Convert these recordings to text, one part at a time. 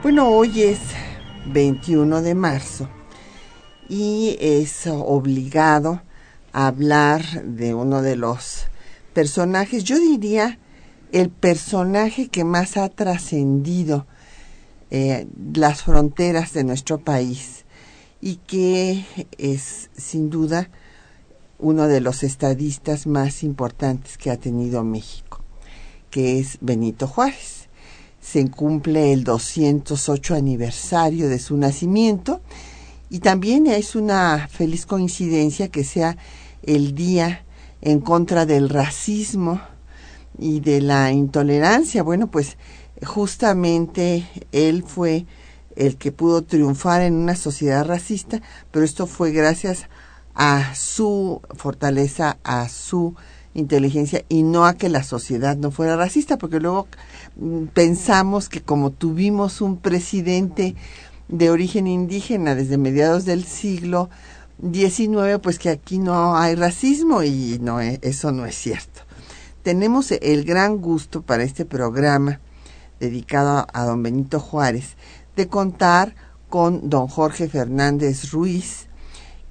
Bueno, hoy es 21 de marzo y es obligado hablar de uno de los personajes, yo diría el personaje que más ha trascendido eh, las fronteras de nuestro país y que es sin duda uno de los estadistas más importantes que ha tenido México, que es Benito Juárez se cumple el 208 aniversario de su nacimiento y también es una feliz coincidencia que sea el día en contra del racismo y de la intolerancia. Bueno, pues justamente él fue el que pudo triunfar en una sociedad racista, pero esto fue gracias a su fortaleza, a su inteligencia y no a que la sociedad no fuera racista, porque luego pensamos que como tuvimos un presidente de origen indígena desde mediados del siglo XIX, pues que aquí no hay racismo y no, e, eso no es cierto. Tenemos el gran gusto para este programa dedicado a don Benito Juárez de contar con don Jorge Fernández Ruiz,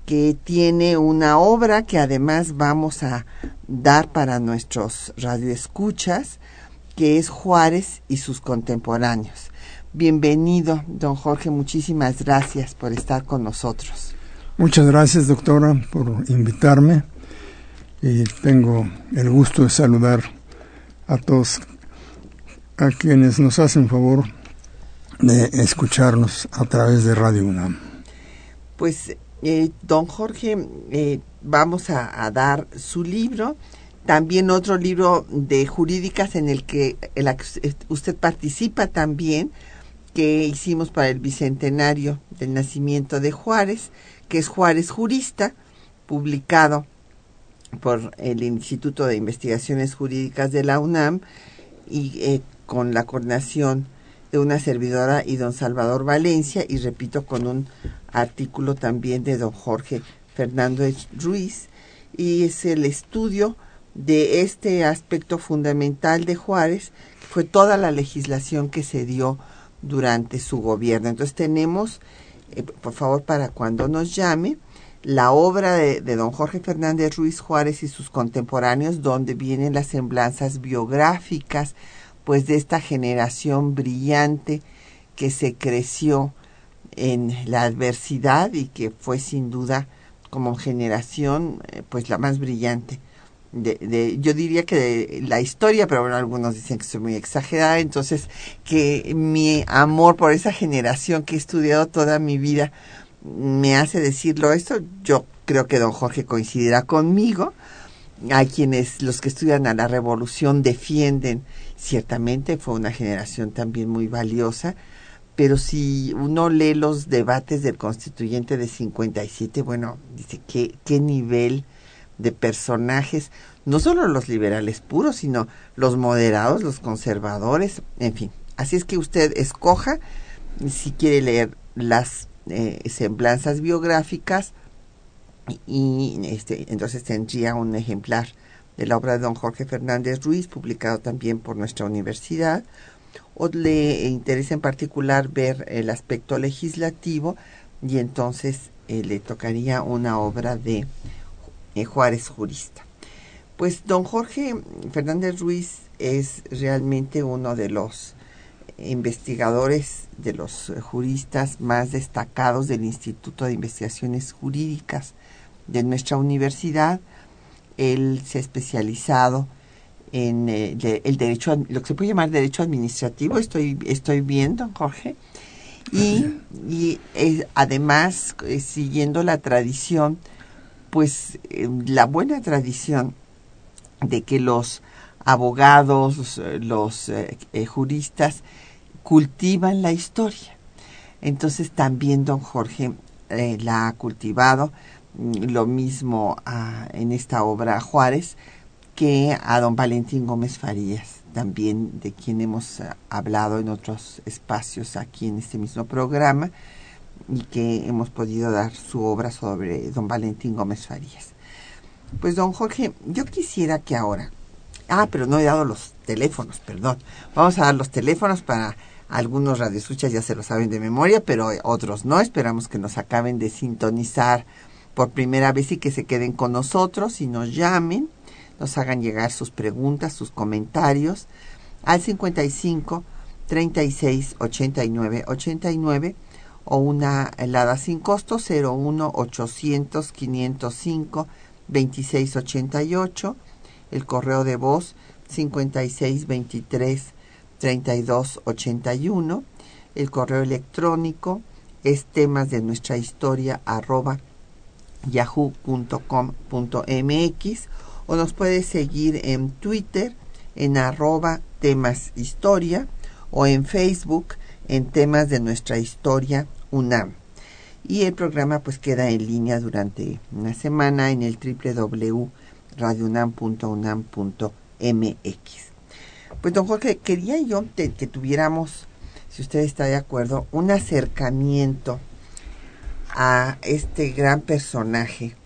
que tiene una obra que además vamos a dar para nuestros radioescuchas, que es Juárez y sus contemporáneos. Bienvenido, don Jorge, muchísimas gracias por estar con nosotros. Muchas gracias, doctora, por invitarme y tengo el gusto de saludar a todos a quienes nos hacen favor de escucharnos a través de Radio UNAM. Pues eh, don Jorge, eh, vamos a, dar su libro, también otro libro de jurídicas en el que usted participa también, que hicimos para el bicentenario del nacimiento de Juárez, que es Juárez Jurista, publicado por el Instituto de Investigaciones Jurídicas de la UNAM y eh, con la coordinación de una servidora y don Salvador Valencia y repito con un artículo también de don Jorge Fernández Ruiz. Y es el estudio de este aspecto fundamental de Juárez, fue toda la legislación que se dio durante su gobierno. Entonces tenemos, eh, por favor, para cuando nos llame, la obra de, de, don Jorge Fernández Ruiz Juárez y sus contemporáneos, donde vienen las semblanzas biográficas, pues de esta generación brillante que se creció en la adversidad y que fue sin duda como generación eh, pues la más brillante de, de, yo diría que de la historia, pero bueno, algunos dicen que soy muy exagerada, entonces que mi amor por esa generación que he estudiado toda mi vida me hace decirlo esto, yo creo que don Jorge coincidirá conmigo, hay quienes, los que estudian a la revolución defienden ciertamente fue una generación también muy valiosa, pero si uno lee los debates del constituyente de 57, bueno, dice que qué nivel de personajes, no solo los liberales puros, sino los moderados, los conservadores, en fin. Así es que usted escoja si quiere leer las eh, semblanzas biográficas y este, entonces tendría un ejemplar de la obra de don Jorge Fernández Ruiz, publicado también por nuestra universidad, o le interesa en particular ver el aspecto legislativo y entonces eh, le tocaría una obra de eh, Juárez Jurista. Pues don Jorge Fernández Ruiz es realmente uno de los investigadores, de los juristas más destacados del Instituto de Investigaciones Jurídicas de nuestra universidad. Él se ha especializado en eh, el derecho, lo que se puede llamar derecho administrativo, estoy, estoy viendo, Jorge, y, eh, además, siguiendo la tradición, pues la buena tradición de que los abogados, los eh, eh, juristas cultivan la historia. Entonces también don Jorge eh, la ha cultivado, mm, lo mismo ah, en esta obra Juárez que a don Valentín Gómez Farías, también de quien hemos hablado en otros espacios aquí en este mismo programa y que hemos podido dar su obra sobre don Valentín Gómez Farías. Pues don Jorge, yo quisiera que ahora, ah, pero no he dado los teléfonos, perdón, vamos a dar los teléfonos para algunos radioescuchas ya se lo saben de memoria, pero otros no. Esperamos que nos acaben de sintonizar por primera vez y que se queden con nosotros y nos llamen, nos hagan llegar sus preguntas, sus comentarios al 55 36 89 89 o una helada sin costo 01 800 505 26 88 el correo de voz 56 23 3281. El correo electrónico es temas de nuestra historia arroba yahoo.com.mx o nos puede seguir en Twitter en arroba temas historia o en Facebook en temas de nuestra historia UNAM. Y el programa pues queda en línea durante una semana en el www.radiounam.unam.mx. Pues don Jorge, quería yo que tuviéramos, si usted está de acuerdo, un acercamiento a este gran personaje,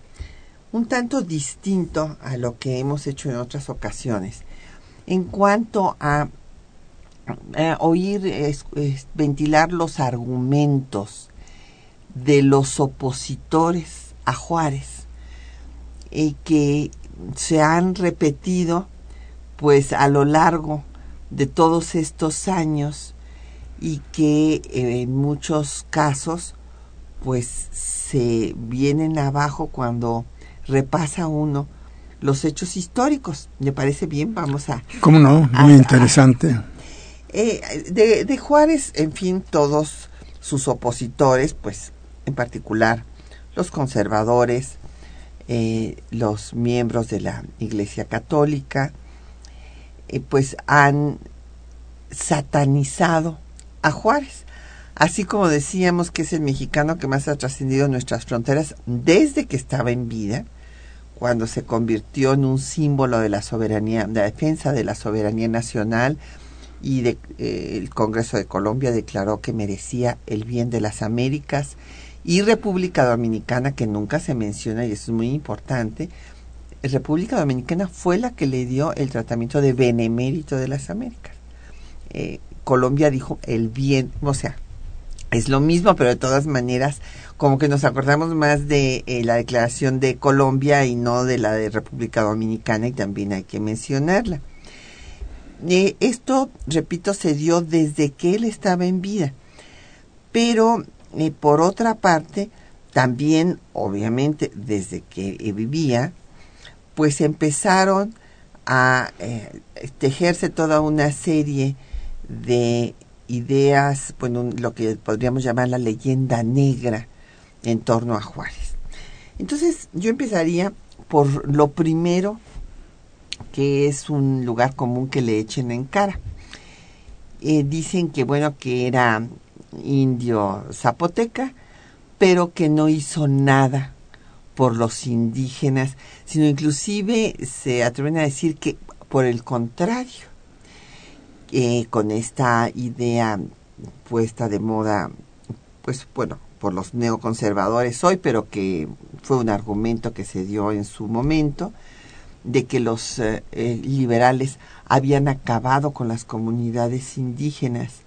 un tanto distinto a lo que hemos hecho en otras ocasiones, en cuanto a, oír, ventilar los argumentos de los opositores a Juárez, y que se han repetido pues a lo largo de todos estos años y que eh, en muchos casos pues se vienen abajo cuando repasa uno los hechos históricos. ¿Le parece bien? Vamos a... ¿Cómo no? Muy interesante. Eh, de, de, Juárez, en fin, todos sus opositores, pues en particular los conservadores, eh, los miembros de la Iglesia Católica, eh, pues han satanizado a Juárez. Así como decíamos que es el mexicano que más ha trascendido nuestras fronteras desde que estaba en vida, cuando se convirtió en un símbolo de la soberanía, de la defensa de la soberanía nacional y de, eh, el Congreso de Colombia declaró que merecía el bien de las Américas y República Dominicana, que nunca se menciona y eso es muy importante, República Dominicana fue la que le dio el tratamiento de benemérito de las Américas. Eh, Colombia dijo el bien, o sea, es lo mismo, pero de todas maneras, como que nos acordamos más de eh, la declaración de Colombia y no de la de República Dominicana, y también hay que mencionarla. Eh, esto, repito, se dio desde que él estaba en vida, pero por otra parte, también, obviamente, desde que vivía, pues empezaron a eh, tejerse toda una serie de ideas, bueno, lo que podríamos llamar la leyenda negra en torno a Juárez. Entonces yo empezaría por lo primero, que es un lugar común que le echen en cara. Eh, dicen que bueno, que era indio zapoteca, pero que no hizo nada por los indígenas, sino inclusive se atreven a decir que por el contrario, con esta idea puesta de moda, pues bueno, por los neoconservadores hoy, pero que fue un argumento que se dio en su momento, de que los eh, eh, liberales habían acabado con las comunidades indígenas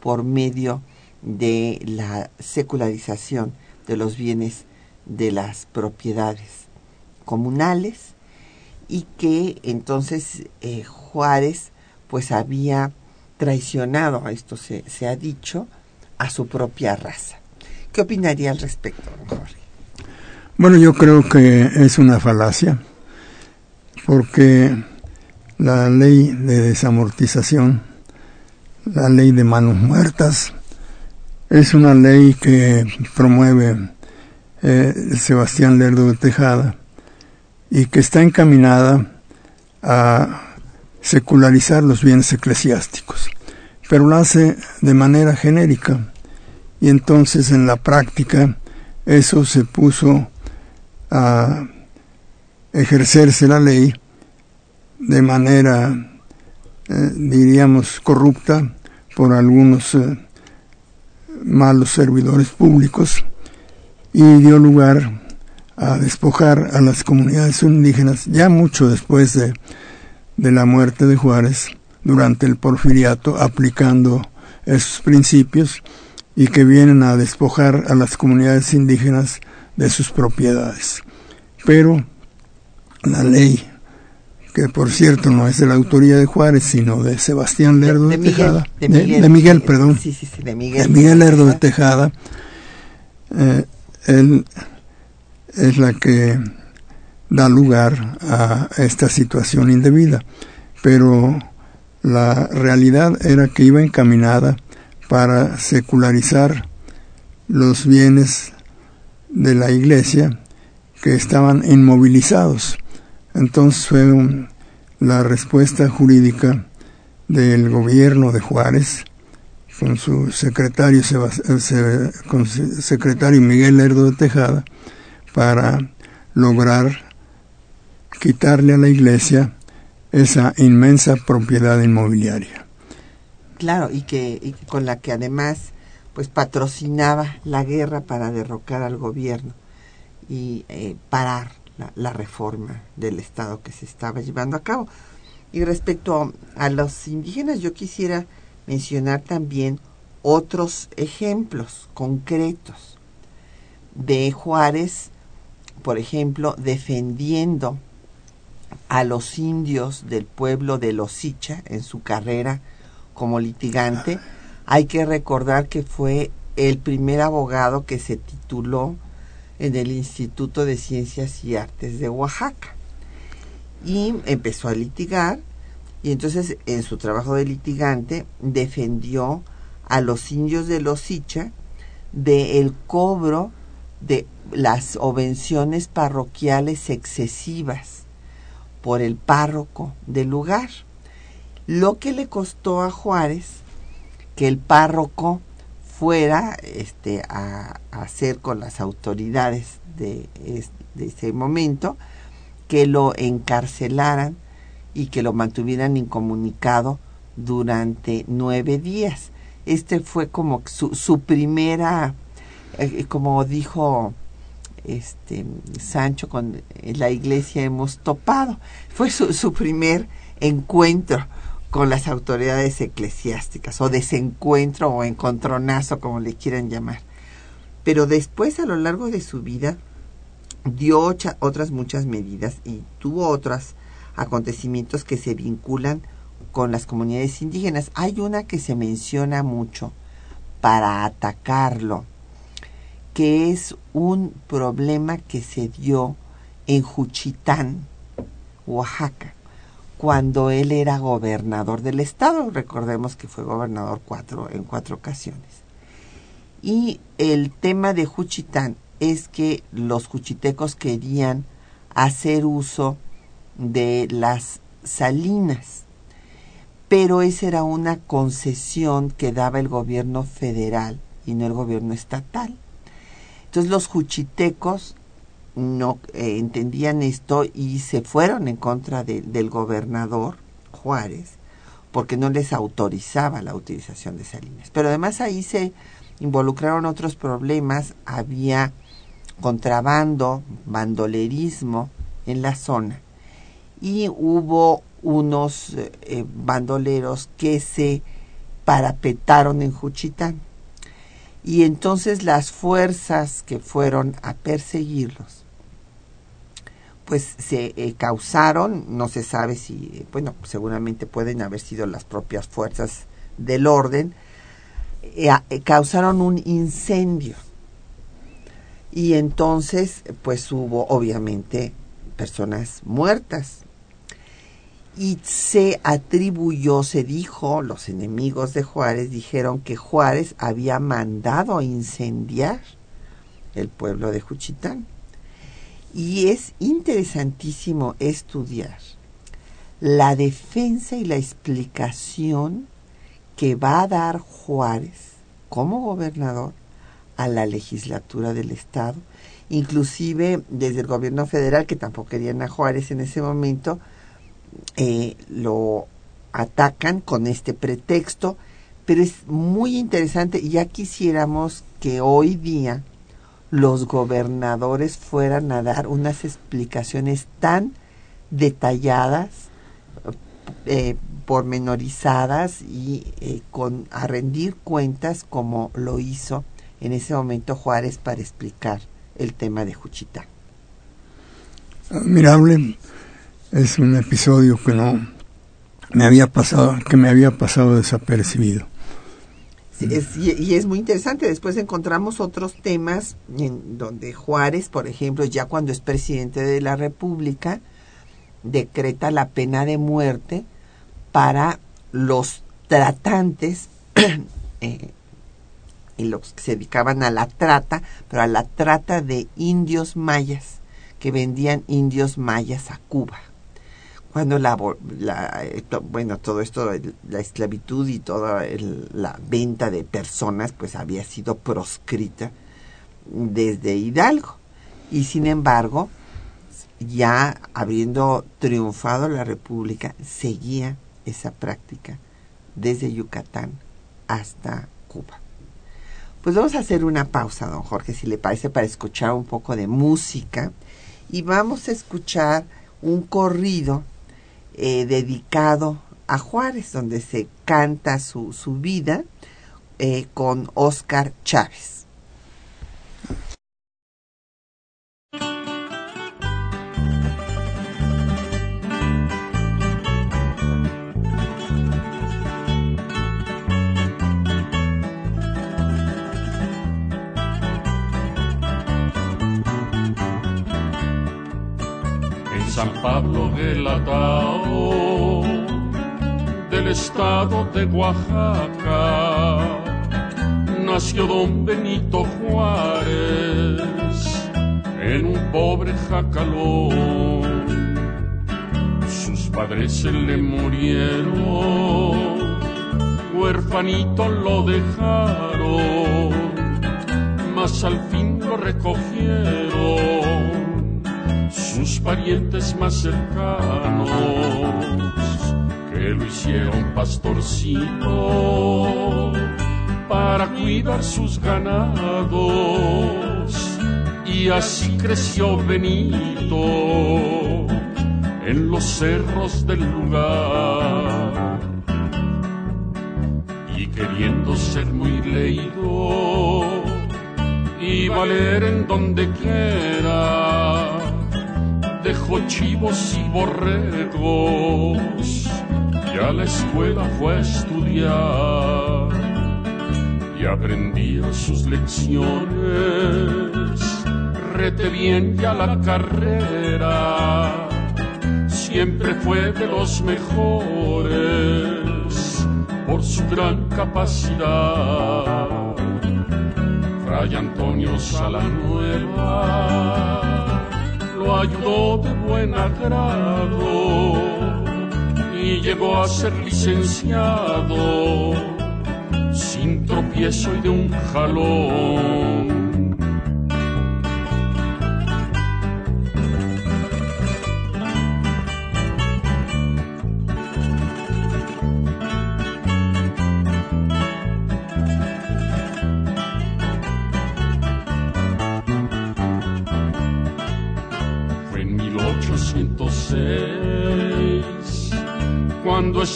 por medio de la secularización de los bienes de las propiedades comunales y que entonces eh, Juárez pues había traicionado, esto se, se, ha dicho, a su propia raza. ¿Qué opinaría al respecto, Jorge? Bueno, yo creo que es una falacia, porque la ley de desamortización, la ley de manos muertas, es una ley que promueve eh, Sebastián Lerdo de Tejada y que está encaminada a secularizar los bienes eclesiásticos, pero lo hace de manera genérica. Y entonces en la práctica eso se puso a ejercerse la ley de manera, eh, diríamos, corrupta por algunos eh, malos servidores públicos y dio lugar a despojar a las comunidades indígenas ya mucho después de, de la muerte de Juárez durante el porfiriato aplicando esos principios y que vienen a despojar a las comunidades indígenas de sus propiedades. Pero la ley que por cierto no es de la autoría de Juárez, sino de Sebastián Lerdo de, Tejada, de, Miguel, perdón, de Miguel, Miguel Lerdo de Tejada, eh, él es la que da lugar a esta situación indebida, pero la realidad era que iba encaminada para secularizar los bienes de la iglesia que estaban inmovilizados entonces fue la respuesta jurídica del gobierno de Juárez con su secretario, con su secretario Miguel Lerdo de Tejada para lograr quitarle a la iglesia esa inmensa propiedad inmobiliaria. Claro, y que, con la que además pues patrocinaba la guerra para derrocar al gobierno y eh, parar la, reforma del Estado que se estaba llevando a cabo. Y respecto a los indígenas, yo quisiera mencionar también otros ejemplos concretos de Juárez, por ejemplo, defendiendo a los indios del pueblo de Losicha en su carrera como litigante. Hay que recordar que fue el primer abogado que se tituló en el Instituto de Ciencias y Artes de Oaxaca. Y empezó a litigar y entonces en su trabajo de litigante defendió a los indios de Losicha del cobro de las obenciones parroquiales excesivas por el párroco del lugar, lo que le costó a Juárez que el párroco fuera este, a, hacer con las autoridades de, ese momento que lo encarcelaran y que lo mantuvieran incomunicado durante nueve días. Este fue como su, su primera, eh, como dijo este Sancho con la iglesia hemos topado. Fue su, su primer encuentro con las autoridades eclesiásticas, o desencuentro o encontronazo, como le quieran llamar. Pero después, a lo largo de su vida, dio otras muchas medidas y tuvo otros acontecimientos que se vinculan con las comunidades indígenas. Hay una que se menciona mucho para atacarlo, que es un problema que se dio en Juchitán, Oaxaca cuando él era gobernador del estado. Recordemos que fue gobernador en cuatro ocasiones. Y el tema de Juchitán es que los juchitecos querían hacer uso de las salinas, pero esa era una concesión que daba el gobierno federal y no el gobierno estatal. Entonces los juchitecos no eh, entendían esto y se fueron en contra del gobernador Juárez porque no les autorizaba la utilización de salinas. Pero además ahí se involucraron otros problemas, había contrabando, bandolerismo en la zona y hubo unos eh, bandoleros que se parapetaron en Juchitán. Y entonces las fuerzas que fueron a perseguirlos pues se eh, causaron, no se sabe si, bueno, seguramente pueden haber sido las propias fuerzas del orden, eh, eh, causaron un incendio. Y entonces, pues hubo obviamente personas muertas. Y se atribuyó, se dijo, los enemigos de Juárez dijeron que Juárez había mandado incendiar el pueblo de Juchitán y es interesantísimo estudiar la defensa y la explicación que va a dar Juárez como gobernador a la legislatura del Estado, inclusive desde el gobierno federal, que tampoco querían a Juárez en ese momento, eh, lo atacan con este pretexto, pero es muy interesante ya quisiéramos que hoy día los gobernadores fueran a dar unas explicaciones tan detalladas, eh, pormenorizadas y eh, con a rendir cuentas como lo hizo en ese momento Juárez para explicar el tema de Juchitán. Admirable, es un episodio que no me había pasado, que me había pasado desapercibido. Y, es muy interesante. Después encontramos otros temas en donde Juárez, por ejemplo, ya cuando es presidente de la República, decreta la pena de muerte para los tratantes eh, y los que se dedicaban a la trata, pero a la trata de indios mayas que vendían indios mayas a Cuba cuando la, eh, bueno todo esto la esclavitud y toda la venta de personas pues había sido proscrita desde Hidalgo. Y sin embargo ya habiendo triunfado la república seguía esa práctica desde Yucatán hasta Cuba. Pues vamos a hacer una pausa don Jorge si le parece para escuchar un poco de música. Y vamos a escuchar un corrido eh, dedicado a Juárez, donde se canta su, su vida eh, con Oscar Chávez. San Pablo del Atao, del estado de Oaxaca, nació don Benito Juárez en un pobre jacalón. Sus padres se le murieron, huerfanito lo dejaron, mas al fin lo recogieron sus parientes más cercanos que lo hicieron pastorcito para cuidar sus ganados. Y así creció Benito en los cerros del lugar. Y queriendo ser muy leído y valer en donde quiera dejó chivos y borregos y a la escuela fue a estudiar y aprendía sus lecciones, rete bien ya la carrera, siempre fue de los mejores por su gran capacidad. Fray Antonio Salanueva lo ayudó de buen agrado y llegó a ser licenciado sin tropiezo y de un jalón.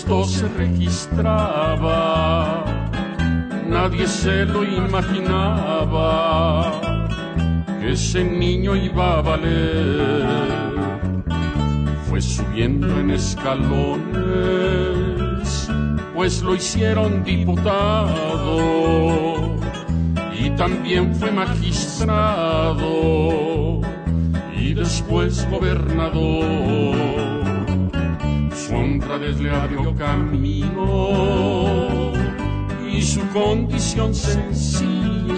Se registraba, nadie se lo imaginaba que ese niño iba a valer. Fue subiendo en escalones, pues lo hicieron diputado y también fue magistrado y después gobernador honra desde camino y su condición sencilla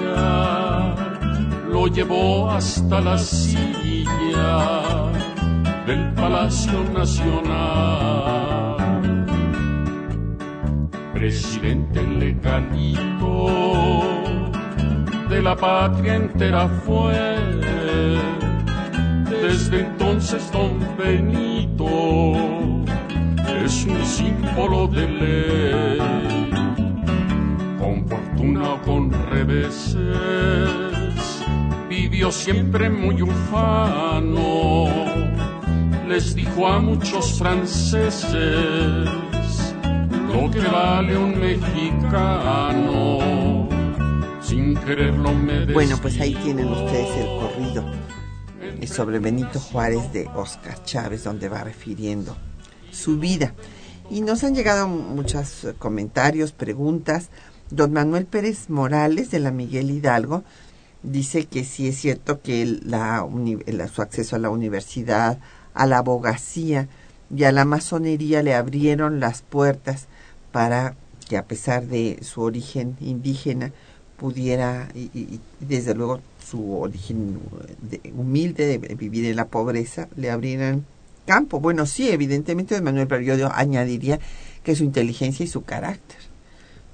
lo llevó hasta la silla del Palacio Nacional. Presidente legalito de la patria entera fue. Desde entonces don Benito es un símbolo de ley. Con fortuna o con reveses, vivió siempre muy ufano. Les dijo a muchos franceses lo que vale un mexicano. Sin quererlo me Bueno, pues ahí tienen ustedes el corrido sobre Benito Juárez de Oscar Chávez, donde va refiriendo su vida. Y nos han llegado muchos comentarios, preguntas. Don Manuel Pérez Morales de la Miguel Hidalgo dice que sí es cierto que la, su acceso a la universidad, a la abogacía y a la masonería le abrieron las puertas para que a pesar de su origen indígena pudiera, y, desde luego su origen humilde de vivir en la pobreza, le abrieran campo. Bueno, sí, evidentemente Manuel, pero yo añadiría que su inteligencia y su carácter,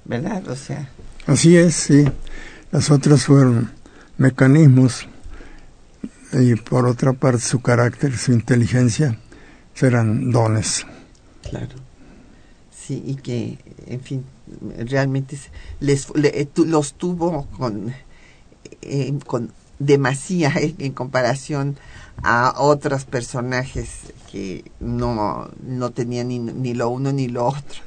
¿verdad? O sea. Así es, sí. Las otras fueron mecanismos y por otra parte su carácter, su inteligencia serán dones. Claro. Sí, y que, en fin, realmente les, los tuvo con, eh, con demasía en comparación a otros personajes que no, no tenían ni, ni, lo uno ni lo otro.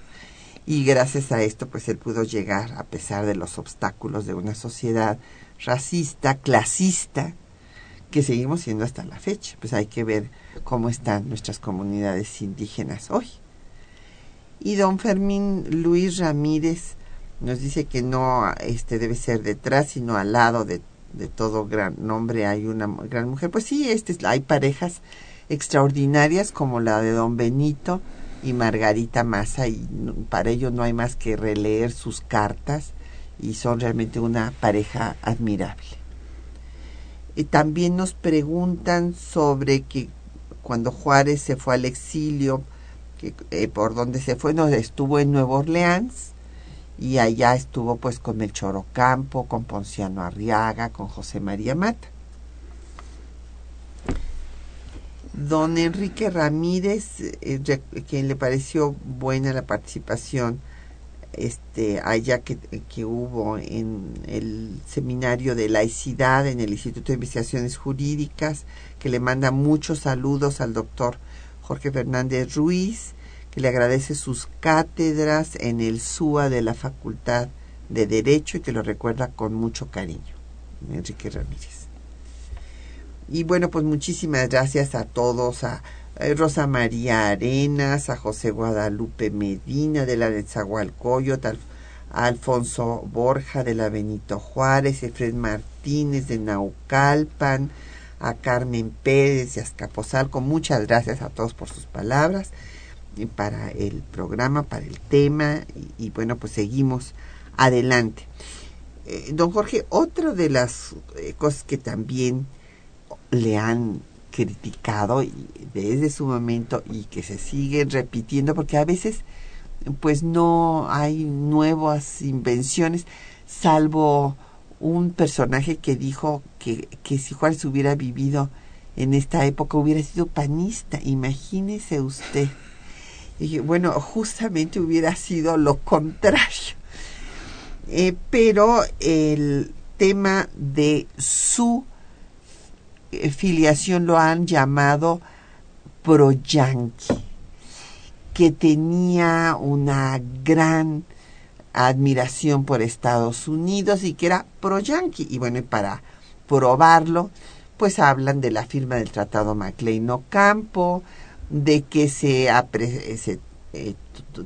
Y gracias a esto, pues él pudo llegar, a pesar de los obstáculos de una sociedad racista, clasista, que seguimos siendo hasta la fecha. Pues hay que ver cómo están nuestras comunidades indígenas hoy. Y don Fermín Luis Ramírez nos dice que no este debe ser detrás, sino al lado de de todo gran nombre hay una gran mujer. Pues sí, este, hay parejas extraordinarias como la de don Benito y Margarita Massa y para ello no hay más que releer sus cartas y son realmente una pareja admirable. Y también nos preguntan sobre que cuando Juárez se fue al exilio, que, eh, por dónde se fue, no, estuvo en Nueva Orleans, y allá estuvo pues con Melchor Ocampo, con Ponciano Arriaga, con José María Mata. Don Enrique Ramírez, eh, quien le pareció buena la participación este allá que, que, hubo en el seminario de laicidad en el Instituto de Investigaciones Jurídicas, que le manda muchos saludos al doctor Jorge Fernández Ruiz, que le agradece sus cátedras en el SUA de la Facultad de Derecho y que lo recuerda con mucho cariño. Enrique Ramírez. Y bueno, pues muchísimas gracias a todos, a, Rosa María Arenas, a José Guadalupe Medina de la Netzahualcoyot, a, Alfonso Borja de la Benito Juárez, Efred Martínez de Naucalpan, a Carmen Pérez de Azcapotzalco. Muchas gracias a todos por sus palabras para el programa, para el tema y, bueno, pues seguimos adelante. Eh, don Jorge, otra de las eh, cosas que también le han criticado desde su momento y que se siguen repitiendo porque a veces pues no hay nuevas invenciones salvo un personaje que dijo que, que si Juárez hubiera vivido en esta época hubiera sido panista, imagínese usted. Y bueno, justamente hubiera sido lo contrario. Eh, pero el tema de su eh, filiación lo han llamado pro-yanqui, que tenía una gran admiración por Estados Unidos y que era pro-yanqui. Y bueno, para probarlo, pues hablan de la firma del Tratado Maclean-Ocampo, de que se, se eh,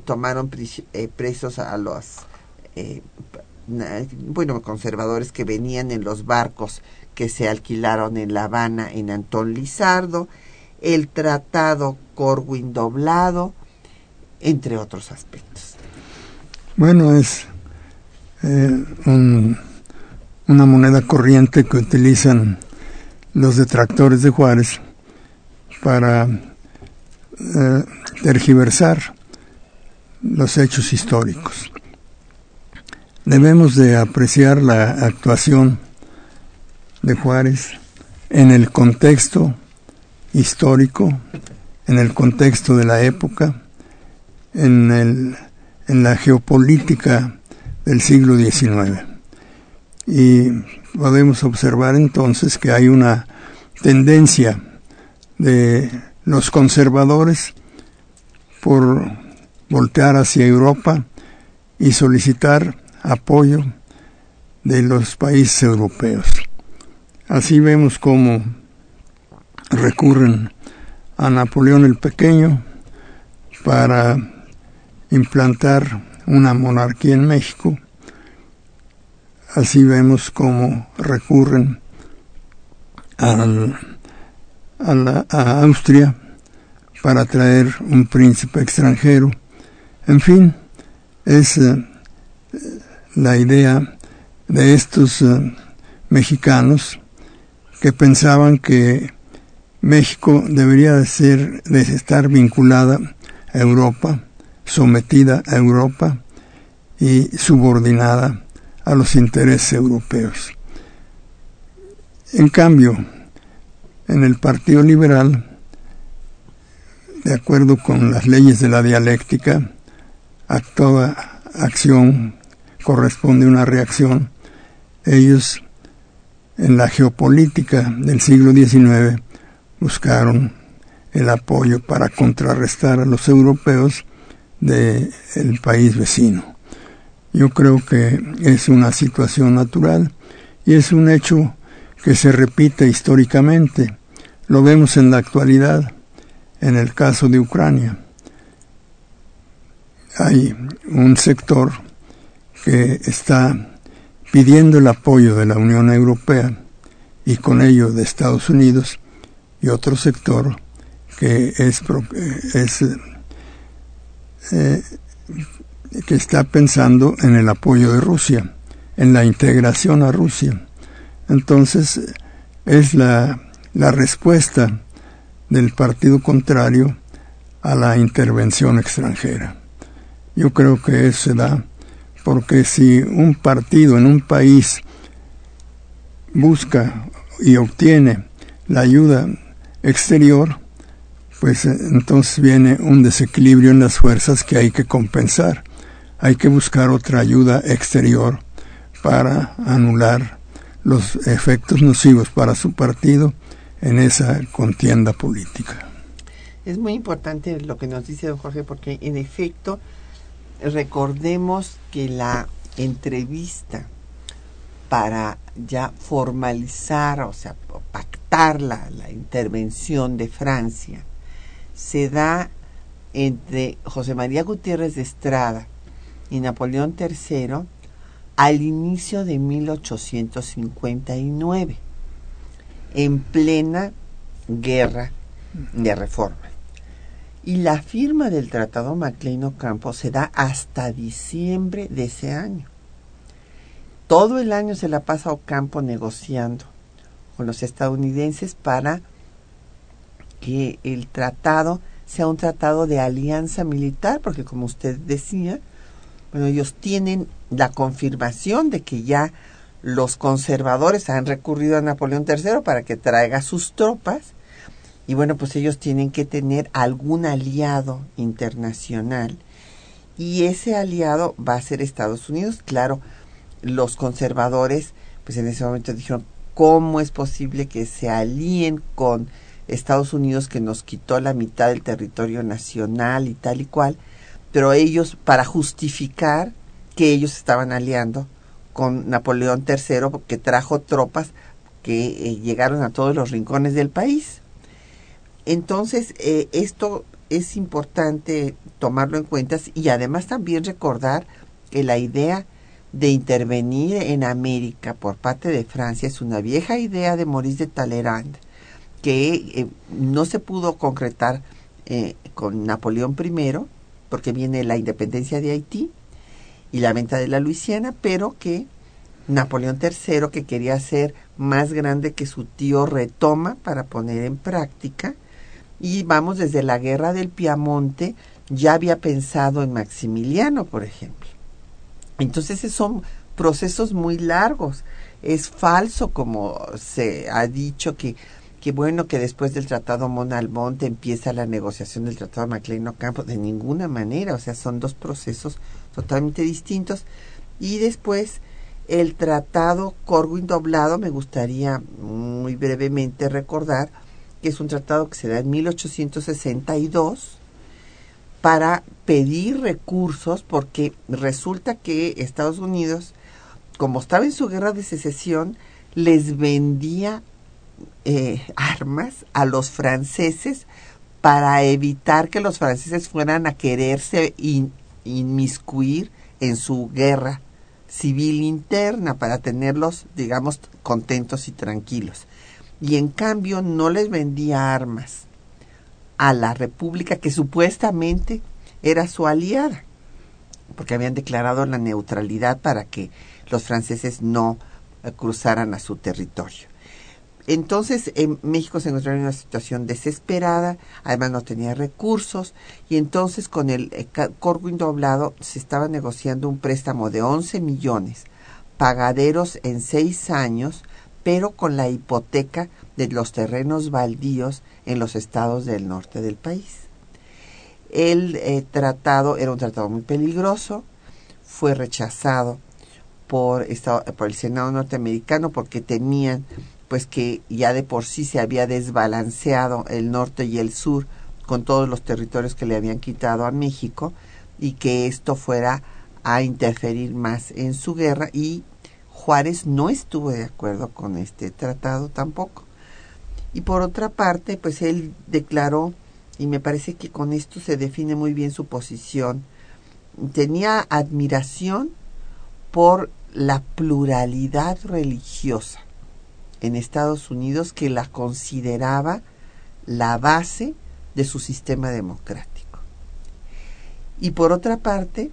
tomaron eh, presos a los eh, bueno conservadores que venían en los barcos que se alquilaron en La Habana en Antón Lizardo, el tratado Corwin doblado, entre otros aspectos. Bueno, es una moneda corriente que utilizan los detractores de Juárez para eh, tergiversar los hechos históricos. Debemos de apreciar la actuación de Juárez en el contexto histórico, en el contexto de la época, en, el, en la geopolítica del siglo XIX. Y podemos observar entonces que hay una tendencia de los conservadores por voltear hacia Europa y solicitar apoyo de los países europeos. Así vemos cómo recurren a Napoleón el Pequeño para implantar una monarquía en México. Así vemos cómo recurren al, a, a Austria para traer un príncipe extranjero. En fin, es eh, la idea de estos eh, mexicanos que pensaban que México debería de ser de estar vinculada a Europa, sometida a Europa y subordinada a los intereses europeos. En cambio, en el Partido Liberal, de acuerdo con las leyes de la dialéctica, a toda acción corresponde una reacción. Ellos, en la geopolítica del siglo XIX, buscaron el apoyo para contrarrestar a los europeos del país vecino. Yo creo que es una situación natural y es un hecho que se repite históricamente. Lo vemos en la actualidad, en el caso de Ucrania. Hay un sector que está pidiendo el apoyo de la Unión Europea y con ello de Estados Unidos y otro sector que es, es eh, que está pensando en el apoyo de Rusia, en la integración a Rusia. Entonces es la, la respuesta del partido contrario a la intervención extranjera. Yo creo que eso se da porque si un partido en un país busca y obtiene la ayuda exterior, pues eh, entonces viene un desequilibrio en las fuerzas que hay que compensar. Hay que buscar otra ayuda exterior para anular los efectos nocivos para su partido en esa contienda política. Es muy importante lo que nos dice don Jorge porque en efecto recordemos que la entrevista para ya formalizar, o sea, pactar la, la intervención de Francia, se da entre José María Gutiérrez de Estrada y Napoleón III al inicio de 1859, en plena guerra de reforma. Y la firma del Tratado Maclean Ocampo se da hasta diciembre de ese año. Todo el año se la pasa Ocampo negociando con los estadounidenses para que el tratado sea un tratado de alianza militar, porque como usted decía, bueno, ellos tienen la confirmación de que ya los conservadores han recurrido a Napoleón III para que traiga sus tropas y bueno, pues ellos tienen que tener algún aliado internacional y ese aliado va a ser Estados Unidos. Claro, los conservadores, pues en ese momento dijeron, ¿cómo es posible que se alíen con Estados Unidos que nos quitó la mitad del territorio nacional y tal y cual? Pero ellos, para justificar que ellos estaban aliando con Napoleón III, que trajo tropas que eh, llegaron a todos los rincones del país. Entonces, eh, esto es importante tomarlo en cuenta y además también recordar que la idea de intervenir en América por parte de Francia es una vieja idea de Maurice de Talleyrand que eh, no se pudo concretar con Napoleón I porque viene la independencia de Haití y la venta de la Luisiana, pero que Napoleón III, que quería ser más grande que su tío, retoma para poner en práctica Y vamos desde la guerra del Piamonte, ya había pensado en Maximiliano, por ejemplo. Entonces son procesos muy largos. Es falso, como se ha dicho, que, que bueno que después del Tratado Monalmonte empieza la negociación del Tratado Maclean Ocampo. De ninguna manera, o sea, son dos procesos totalmente distintos. Y después el Tratado Corwin Doblado, me gustaría muy brevemente recordar que es un tratado que se da en 1862 para pedir recursos porque resulta que Estados Unidos, como estaba en su guerra de secesión, les vendía eh, armas a los franceses para evitar que los franceses fueran a quererse inmiscuir en su guerra civil interna para tenerlos, digamos, contentos y tranquilos. Y en cambio no les vendía armas a la República que supuestamente era su aliada, porque habían declarado la neutralidad para que los franceses no eh, cruzaran a su territorio. Entonces en México se encontraba en una situación desesperada, además no tenía recursos y entonces con el eh, Corwin doblado se estaba negociando un préstamo de 11 millones, pagaderos en seis años, pero con la hipoteca de los terrenos baldíos en los estados del norte del país. El eh, tratado era un tratado muy peligroso, fue rechazado por, por el Senado norteamericano porque tenían pues que ya de por sí se había desbalanceado el norte y el sur con todos los territorios que le habían quitado a México y que esto fuera a interferir más en su guerra y Juárez no estuvo de acuerdo con este tratado tampoco. Y por otra parte, pues él declaró, y me parece que con esto se define muy bien su posición, tenía admiración por la pluralidad religiosa en Estados Unidos que la consideraba la base de su sistema democrático. Y por otra parte,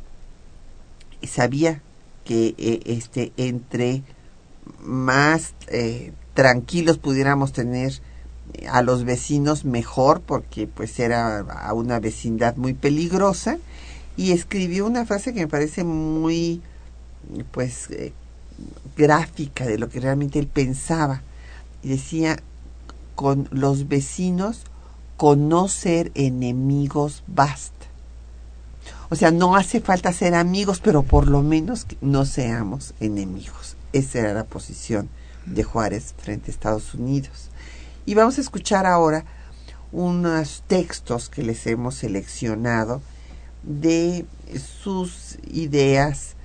sabía que eh, este, entre más eh, tranquilos pudiéramos tener eh, a los vecinos mejor porque pues era una vecindad muy peligrosa y escribió una frase que me parece muy pues gráfica de lo que realmente él pensaba. Y decía, con los vecinos, conocer enemigos basta. O sea, no hace falta ser amigos, pero por lo menos no seamos enemigos. Esa era la posición de Juárez frente a Estados Unidos. Y vamos a escuchar ahora unos textos que les hemos seleccionado de sus ideas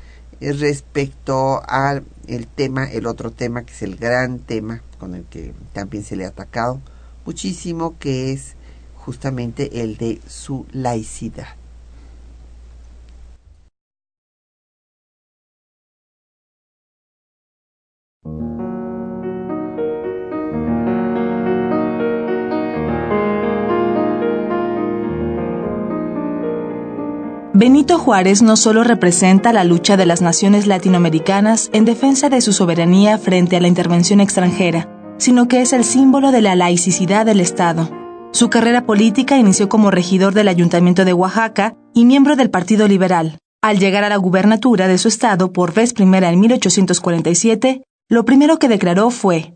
respecto al el tema, el otro tema que es el gran tema con el que también se le ha atacado muchísimo, que es justamente el de su laicidad. Benito Juárez no solo representa la lucha de las naciones latinoamericanas en defensa de su soberanía frente a la intervención extranjera, sino que es el símbolo de la laicidad del Estado. Su carrera política inició como regidor del Ayuntamiento de Oaxaca y miembro del Partido Liberal. Al llegar a la gubernatura de su estado por vez primera en 1847, lo primero que declaró fue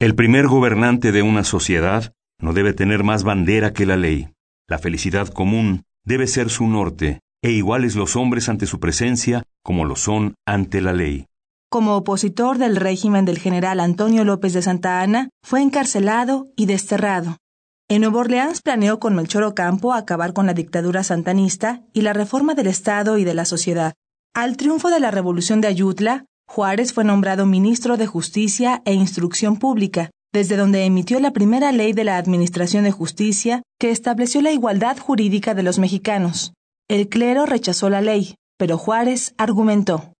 El primer gobernante de una sociedad no debe tener más bandera que la ley. La felicidad común debe ser su norte, e iguales los hombres ante su presencia como lo son ante la ley. Como opositor del régimen del general Antonio López de Santa Ana, fue encarcelado y desterrado. En Nueva Orleans planeó con Melchor Ocampo acabar con la dictadura santanista y la reforma del Estado y de la sociedad. Al triunfo de la Revolución de Ayutla, Juárez fue nombrado ministro de Justicia e Instrucción Pública, desde donde emitió la primera ley de la Administración de Justicia que estableció la igualdad jurídica de los mexicanos. El clero rechazó la ley, pero Juárez argumentó.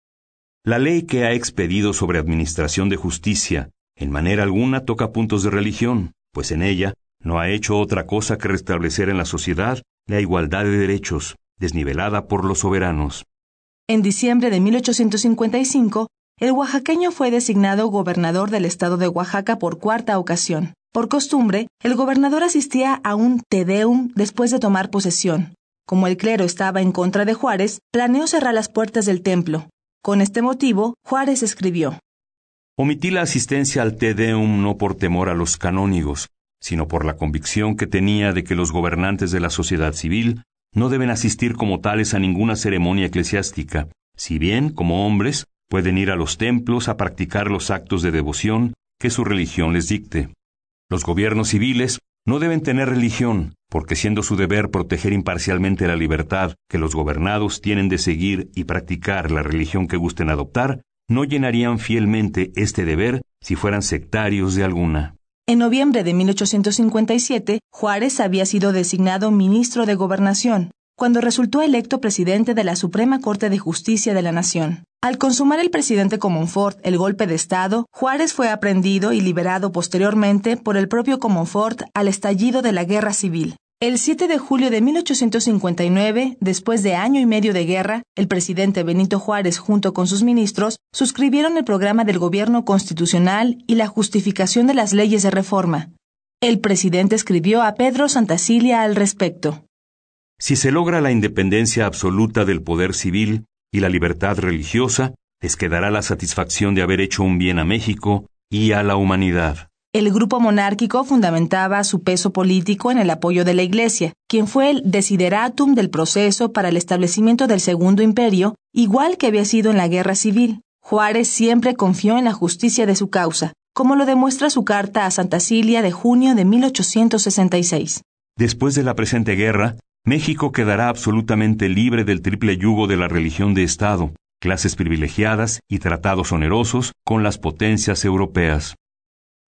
La ley que ha expedido sobre Administración de Justicia en manera alguna toca puntos de religión, pues en ella no ha hecho otra cosa que restablecer en la sociedad la igualdad de derechos, desnivelada por los soberanos. En diciembre de 1855, el oaxaqueño fue designado gobernador del estado de Oaxaca por cuarta ocasión. Por costumbre, el gobernador asistía a un Te Deum después de tomar posesión. Como el clero estaba en contra de Juárez, planeó cerrar las puertas del templo. Con este motivo, Juárez escribió Omití la asistencia al Te Deum no por temor a los canónigos, sino por la convicción que tenía de que los gobernantes de la sociedad civil no deben asistir como tales a ninguna ceremonia eclesiástica, si bien, como hombres, pueden ir a los templos a practicar los actos de devoción que su religión les dicte. Los gobiernos civiles no deben tener religión, porque siendo su deber proteger imparcialmente la libertad que los gobernados tienen de seguir y practicar la religión que gusten adoptar, no llenarían fielmente este deber si fueran sectarios de alguna. En noviembre de 1857, Juárez había sido designado ministro de Gobernación, cuando resultó electo presidente de la Suprema Corte de Justicia de la Nación. Al consumar el presidente Comonfort el golpe de Estado, Juárez fue aprendido y liberado posteriormente por el propio Comonfort al estallido de la Guerra Civil. El 7 de julio de 1859, después de año y medio de guerra, el presidente Benito Juárez junto con sus ministros suscribieron el programa del gobierno constitucional y la justificación de las leyes de reforma. El presidente escribió a Pedro Santacilia al respecto. Si se logra la independencia absoluta del poder civil y la libertad religiosa, les quedará la satisfacción de haber hecho un bien a México y a la humanidad. El grupo monárquico fundamentaba su peso político en el apoyo de la Iglesia, quien fue el desideratum del proceso para el establecimiento del Segundo Imperio, igual que había sido en la Guerra Civil. Juárez siempre confió en la justicia de su causa, como lo demuestra su carta a Santa Cilia de junio de 1866. Después de la presente guerra, México quedará absolutamente libre del triple yugo de la religión de Estado, clases privilegiadas y tratados onerosos con las potencias europeas.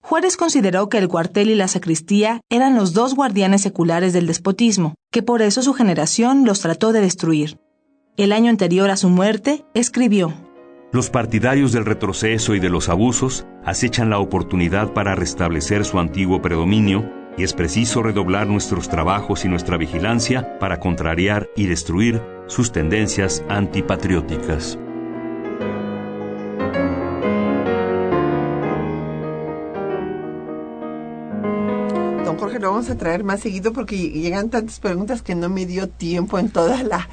Juárez consideró que el cuartel y la sacristía eran los dos guardianes seculares del despotismo, que por eso su generación los trató de destruir. El año anterior a su muerte, escribió, Los partidarios del retroceso y de los abusos acechan la oportunidad para restablecer su antiguo predominio y es preciso redoblar nuestros trabajos y nuestra vigilancia para contrariar y destruir sus tendencias antipatrióticas. Don Jorge, lo vamos a traer más seguido porque llegan tantas preguntas que no me dio tiempo en toda la,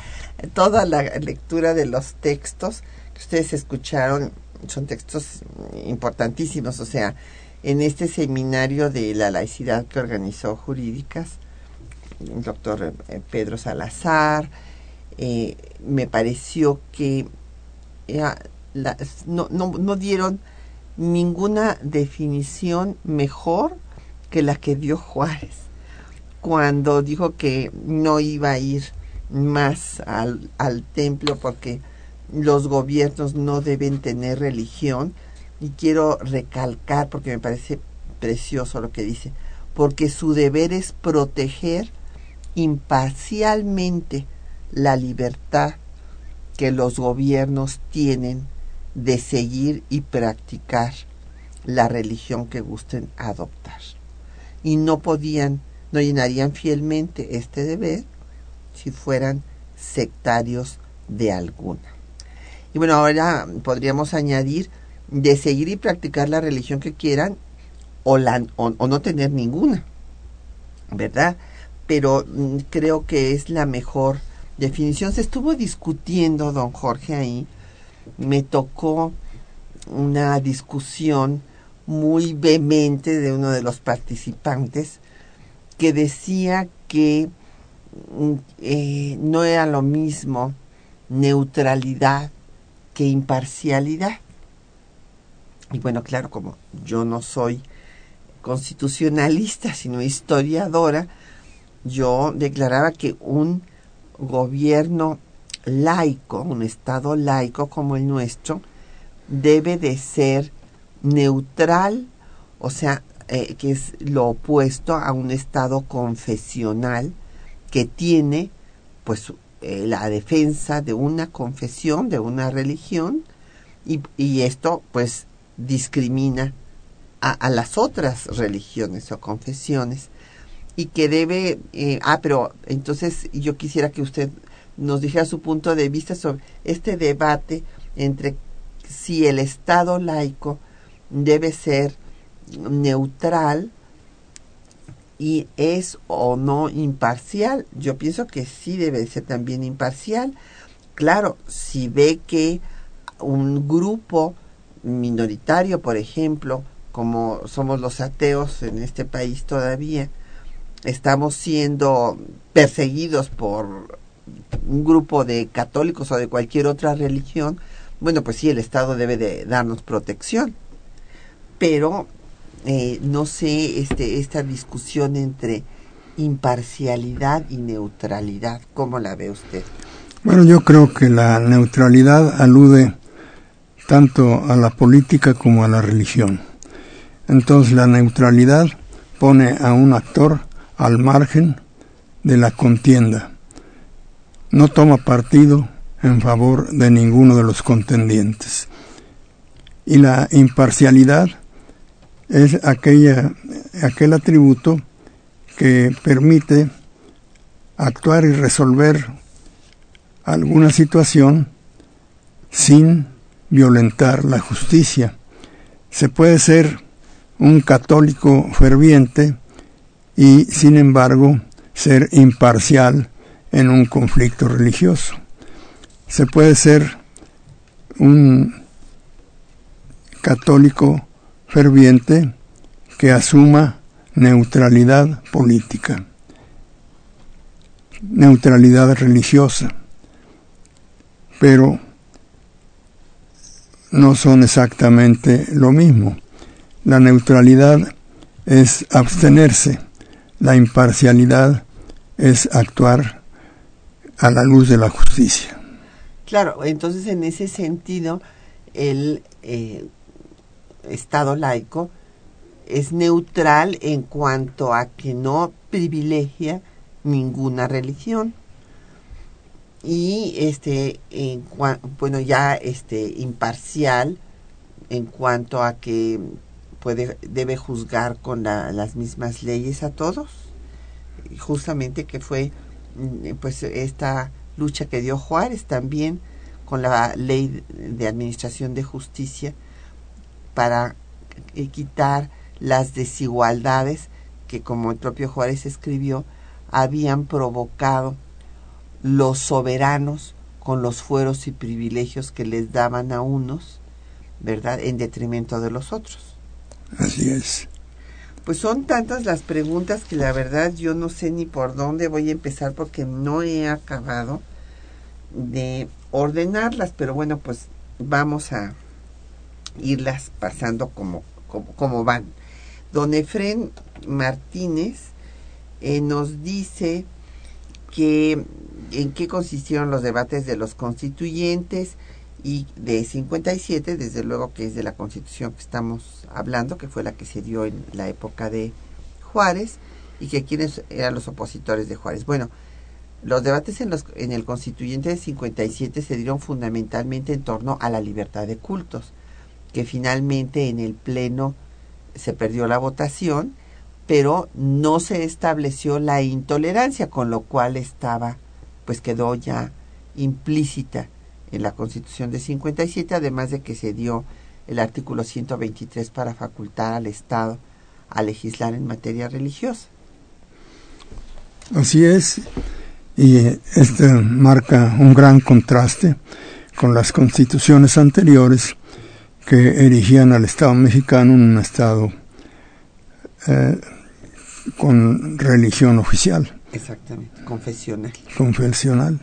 toda la lectura de los textos que ustedes escucharon. Son textos importantísimos, o sea, en este seminario de la laicidad que organizó Jurídicas, el doctor eh, Pedro Salazar, eh, me pareció que no, no, no dieron ninguna definición mejor que la que dio Juárez cuando dijo que no iba a ir más al, al templo porque los gobiernos no deben tener religión, y quiero recalcar porque me parece precioso lo que dice, porque su deber es proteger imparcialmente la libertad que los gobiernos tienen de seguir y practicar la religión que gusten adoptar. Y no podían, no llenarían fielmente este deber si fueran sectarios de alguna. Y bueno, ahora podríamos añadir de seguir y practicar la religión que quieran o, la, o, no tener ninguna, ¿verdad? Pero mm, creo que es la mejor definición. Se estuvo discutiendo, don Jorge, ahí. Me tocó una discusión muy vehemente de uno de los participantes que decía que mm, eh, no era lo mismo neutralidad que imparcialidad. Y bueno, claro, como yo no soy constitucionalista, sino historiadora, yo declaraba que un gobierno laico, un Estado laico como el nuestro, debe de ser neutral, o sea, eh, que es lo opuesto a un Estado confesional que tiene pues eh, la defensa de una confesión, de una religión, y, y esto pues discrimina a, las otras religiones o confesiones y que debe, eh, ah, pero entonces yo quisiera que usted nos dijera su punto de vista sobre este debate entre si el Estado laico debe ser neutral y es o no imparcial. Yo pienso que sí debe ser también imparcial. Claro, si ve que un grupo minoritario, por ejemplo, como somos los ateos en este país todavía, estamos siendo perseguidos por un grupo de católicos o de cualquier otra religión, bueno, pues sí, el Estado debe de darnos protección. Pero eh, no sé, este, esta discusión entre imparcialidad y neutralidad, ¿cómo la ve usted? Bueno, yo creo que la neutralidad alude tanto a la política como a la religión. Entonces la neutralidad pone a un actor al margen de la contienda. No toma partido en favor de ninguno de los contendientes. Y la imparcialidad es aquella, aquel atributo que permite actuar y resolver alguna situación sin violentar la justicia. Se puede ser un católico ferviente y, sin embargo, ser imparcial en un conflicto religioso. Se puede ser un católico ferviente que asuma neutralidad política, neutralidad religiosa, pero no son exactamente lo mismo. La neutralidad es abstenerse, la imparcialidad es actuar a la luz de la justicia. Claro, entonces en ese sentido, el eh, Estado laico es neutral en cuanto a que no privilegia ninguna religión y este en bueno ya este imparcial en cuanto a que puede debe juzgar con las mismas leyes a todos. Justamente que fue mm, pues esta lucha que dio Juárez también con la ley de administración de justicia para quitar las desigualdades que, como el propio Juárez escribió, habían provocado los soberanos con los fueros y privilegios que les daban a unos, ¿verdad?, en detrimento de los otros. Así es. Pues son tantas las preguntas que la verdad yo no sé ni por dónde voy a empezar porque no he acabado de ordenarlas, pero bueno, pues vamos a irlas pasando como, como, van. Don Efren Martínez eh, nos dice que en qué consistieron los debates de los constituyentes y de 57, desde luego que es de la constitución que estamos hablando, que fue la que se dio en la época de Juárez, y que quienes eran los opositores de Juárez. Bueno, los debates en, los, en el constituyente de 57 se dieron fundamentalmente en torno a la libertad de cultos que finalmente en el Pleno se perdió la votación, pero no se estableció la intolerancia, con lo cual estaba, pues quedó ya implícita en la Constitución de 57, además de que se dio el artículo 123 para facultar al Estado a legislar en materia religiosa. Así es, y este marca un gran contraste con las constituciones anteriores que erigían al Estado mexicano un Estado eh, con religión oficial. Exactamente, confesional. Confesional.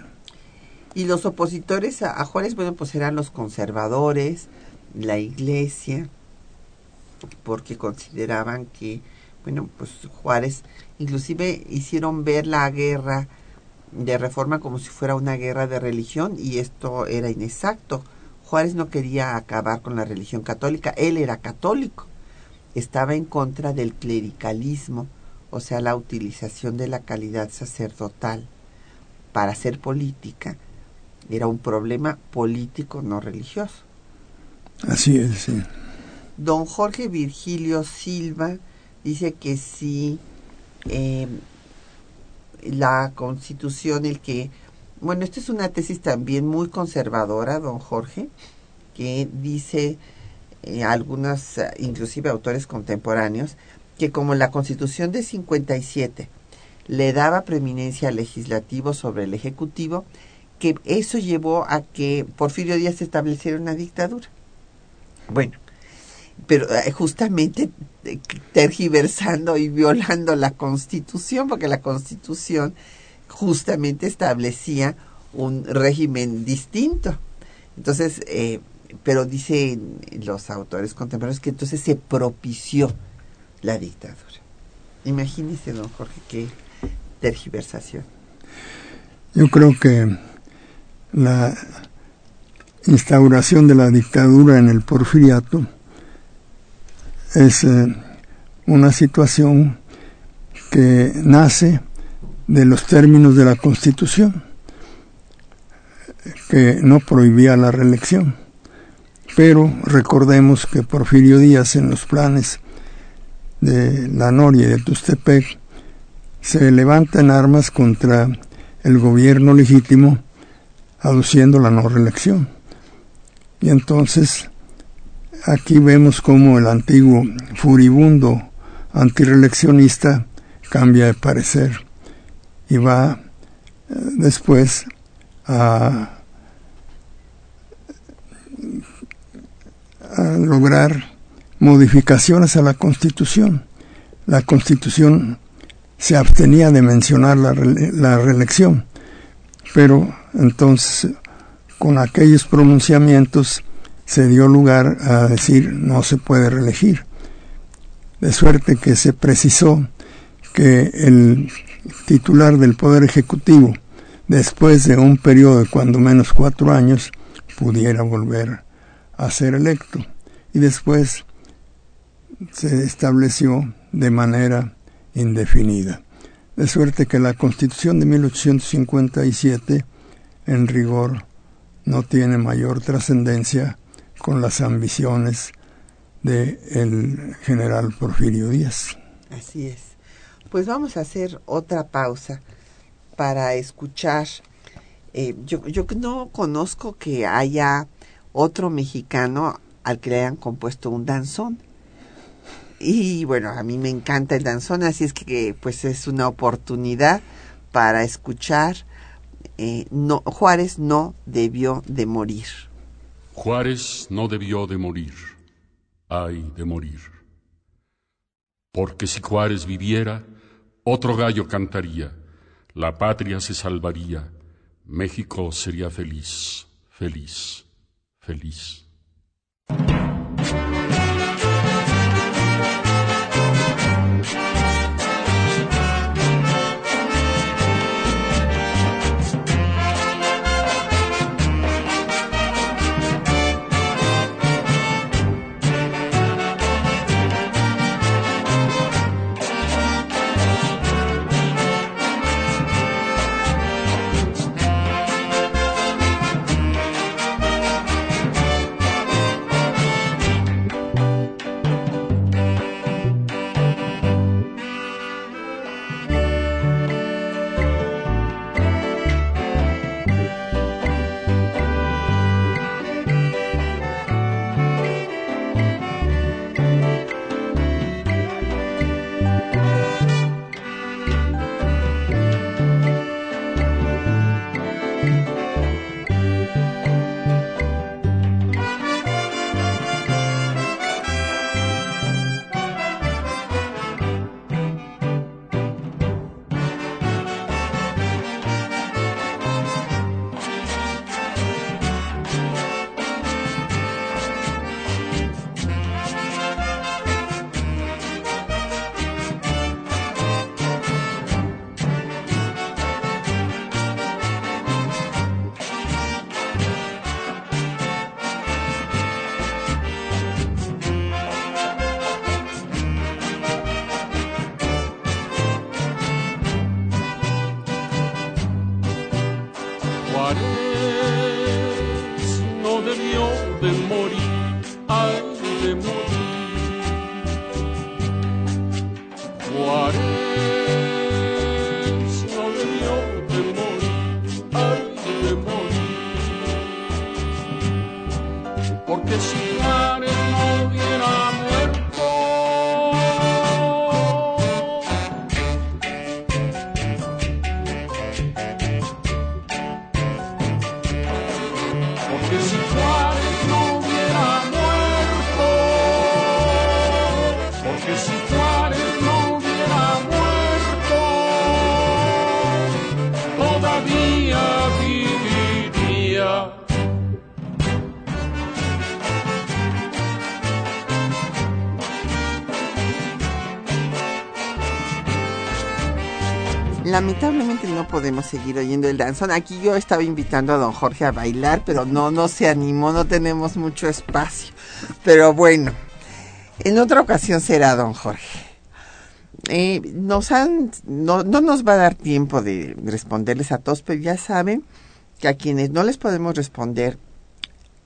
Y los opositores a, Juárez, bueno, pues eran los conservadores, la iglesia, porque consideraban que, bueno, pues Juárez, inclusive hicieron ver la guerra de reforma como si fuera una guerra de religión y esto era inexacto. Juárez no quería acabar con la religión católica, él era católico, estaba en contra del clericalismo, o sea, la utilización de la calidad sacerdotal para hacer política. Era un problema político, no religioso. Así es, sí. Don Jorge Virgilio Silva dice que sí, eh, la constitución, el que bueno, esta es una tesis también muy conservadora, don Jorge, que dice eh, algunos, inclusive autores contemporáneos, que como la Constitución de 57 le daba preeminencia al legislativo sobre el ejecutivo, que eso llevó a que Porfirio Díaz estableciera una dictadura. Bueno, pero eh, justamente eh, tergiversando y violando la Constitución, porque la Constitución justamente establecía un régimen distinto. Entonces, eh, pero dicen los autores contemporáneos que entonces se propició la dictadura. Imagínese, don Jorge, qué tergiversación. Yo creo que la instauración de la dictadura en el porfiriato es eh, una situación que nace de los términos de la Constitución, que no prohibía la reelección. Pero recordemos que Porfirio Díaz en los planes de la Noria y de Tustepec se levanta en armas contra el gobierno legítimo aduciendo la no reelección. Y entonces aquí vemos cómo el antiguo furibundo antireeleccionista cambia de parecer y va eh, después a, a lograr modificaciones a la Constitución. La Constitución se abstenía de mencionar la, reelección, pero entonces con aquellos pronunciamientos se dio lugar a decir no se puede reelegir. De suerte que se precisó que el titular del Poder Ejecutivo, después de un periodo de cuando menos cuatro años, pudiera volver a ser electo. Y después se estableció de manera indefinida. De suerte que la Constitución de 1857, en rigor, no tiene mayor trascendencia con las ambiciones del el general Porfirio Díaz. Así es. Pues vamos a hacer otra pausa para escuchar. Eh, yo, yo no conozco que haya otro mexicano al que le hayan compuesto un danzón. Y bueno, a mí me encanta el danzón, así es que pues es una oportunidad para escuchar. Eh, no, Juárez no debió de morir. Juárez no debió de morir. Ay, de morir. Porque si Juárez viviera, otro gallo cantaría, la patria se salvaría, México sería feliz, feliz, feliz. Lamentablemente no podemos seguir oyendo el danzón. Aquí yo estaba invitando a don Jorge a bailar, pero no, no se animó, no tenemos mucho espacio. Pero bueno, en otra ocasión será don Jorge. Eh, nos han, no, no nos va a dar tiempo de responderles a todos, pero ya saben que a quienes no les podemos responder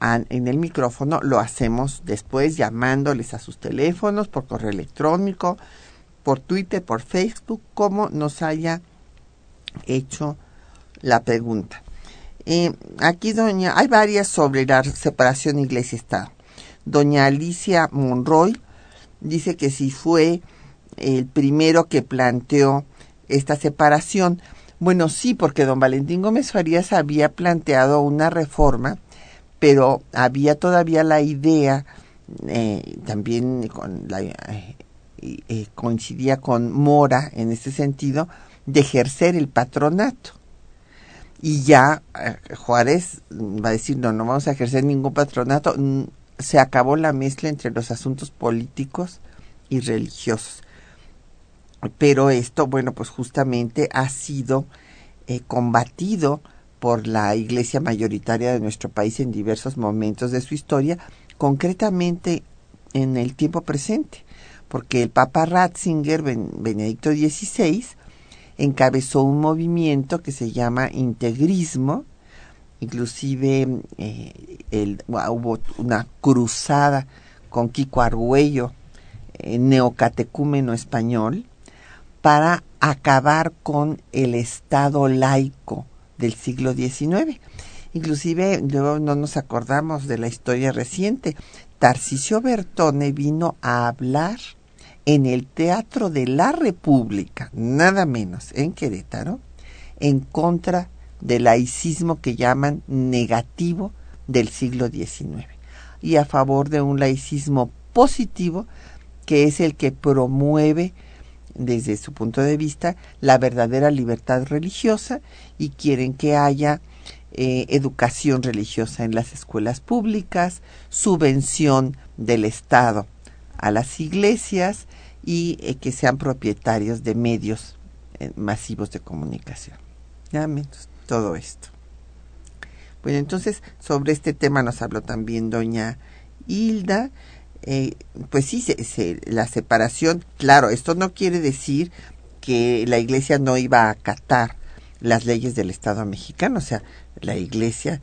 en el micrófono lo hacemos después llamándoles a sus teléfonos por correo electrónico, por Twitter, por Facebook, como nos haya hecho la pregunta. Eh, aquí doña, hay varias sobre la separación iglesia-estado. Doña Alicia Monroy dice que si fue el primero que planteó esta separación. Bueno, sí, porque don Valentín Gómez Farías había planteado una reforma, pero había todavía la idea, eh, también con la, eh, coincidía con Mora en este sentido, de ejercer el patronato. Y ya eh, Juárez va a decir, no, no vamos a ejercer ningún patronato. Se acabó la mezcla entre los asuntos políticos y religiosos. Pero esto, bueno, pues justamente ha sido eh, combatido por la iglesia mayoritaria de nuestro país en diversos momentos de su historia, concretamente en el tiempo presente, porque el Papa Ratzinger, Ben- Benedicto XVI, encabezó un movimiento que se llama integrismo, inclusive eh, hubo una cruzada con Kiko Argüello, eh, neocatecúmeno español, para acabar con el Estado laico del siglo XIX. Inclusive luego no nos acordamos de la historia reciente. Tarcisio Bertone vino a hablar en el Teatro de la República, nada menos, en Querétaro, en contra del laicismo que llaman negativo del siglo XIX y a favor de un laicismo positivo que es el que promueve desde su punto de vista la verdadera libertad religiosa y quieren que haya eh, educación religiosa en las escuelas públicas, subvención del Estado a las iglesias y eh, que sean propietarios de medios eh, masivos de comunicación. Ya menos todo esto. Bueno, entonces sobre este tema nos habló también doña Hilda. Eh, pues sí, se, la separación, claro, esto no quiere decir que la iglesia no iba a acatar las leyes del Estado mexicano, o sea, la iglesia,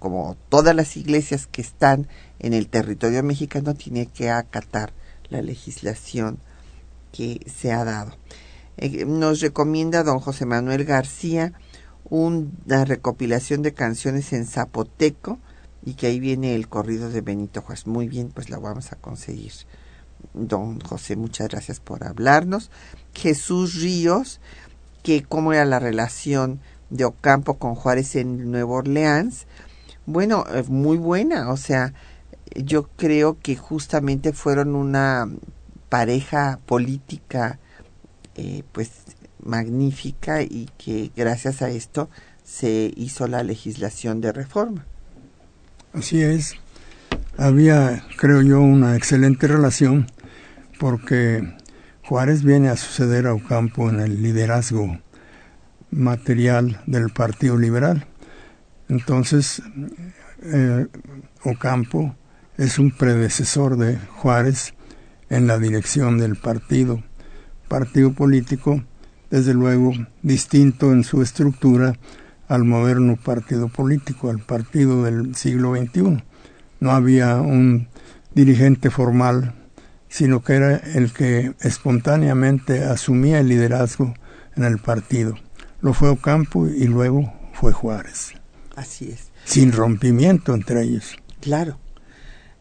como todas las iglesias que están en el territorio mexicano, tiene que acatar la legislación que se ha dado. Eh, nos recomienda don José Manuel García una recopilación de canciones en zapoteco y que ahí viene el corrido de Benito Juárez. Muy bien, pues la vamos a conseguir. Don José, muchas gracias por hablarnos. Jesús Ríos, que cómo era la relación de Ocampo con Juárez en Nueva Orleans. Bueno, muy buena, o sea, yo creo que justamente fueron una pareja política eh, pues magnífica y que gracias a esto se hizo la legislación de reforma. Así es. Había, creo yo, una excelente relación porque Juárez viene a suceder a Ocampo en el liderazgo material del Partido Liberal. Entonces, eh, Ocampo es un predecesor de Juárez en la dirección del partido, partido político, desde luego distinto en su estructura al moderno partido político, al partido del siglo XXI. No había un dirigente formal, sino que era el que espontáneamente asumía el liderazgo en el partido. Lo fue Ocampo y luego fue Juárez. Así es. Sin rompimiento entre ellos. Claro.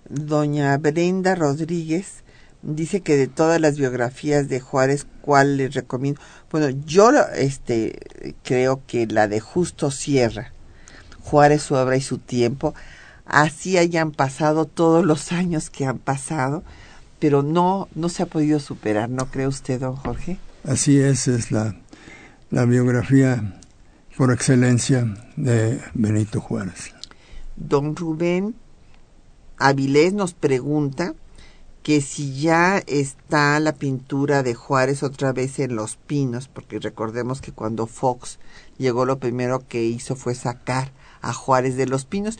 Doña Brenda Rodríguez dice que de todas las biografías de Juárez, ¿cuál les recomiendo? Bueno, yo este creo que la de Justo Sierra. Juárez, su obra y su tiempo. Así hayan pasado todos los años que han pasado, pero no, no se ha podido superar, ¿no cree usted, don Jorge? Así es, es la, la biografía por excelencia de Benito Juárez. Don Rubén Avilés nos pregunta que si ya está la pintura de Juárez otra vez en Los Pinos, porque recordemos que cuando Fox llegó lo primero que hizo fue sacar a Juárez de Los Pinos.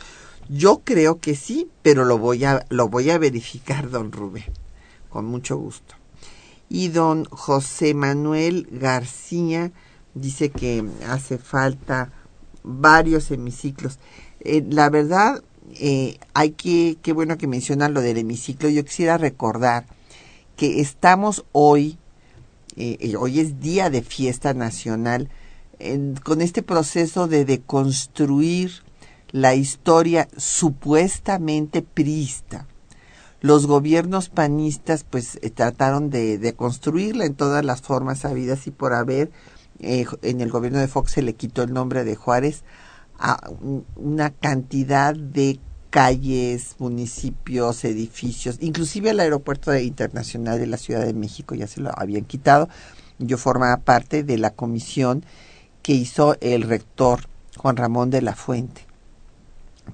Yo creo que sí, pero lo voy a, lo voy a verificar, don Rubén, con mucho gusto. Y don José Manuel García dice que hace falta varios hemiciclos. Eh, la verdad, eh, hay que, qué bueno que menciona lo del hemiciclo. Yo quisiera recordar que estamos hoy, eh, hoy es día de fiesta nacional, con este proceso de deconstruir la historia supuestamente priista. Los gobiernos panistas pues trataron de, de construirla en todas las formas habidas y por haber. en el gobierno de Fox se le quitó el nombre de Juárez a una cantidad de calles, municipios, edificios, inclusive el aeropuerto internacional de la Ciudad de México ya se lo habían quitado. Yo formaba parte de la comisión que hizo el rector Juan Ramón de la Fuente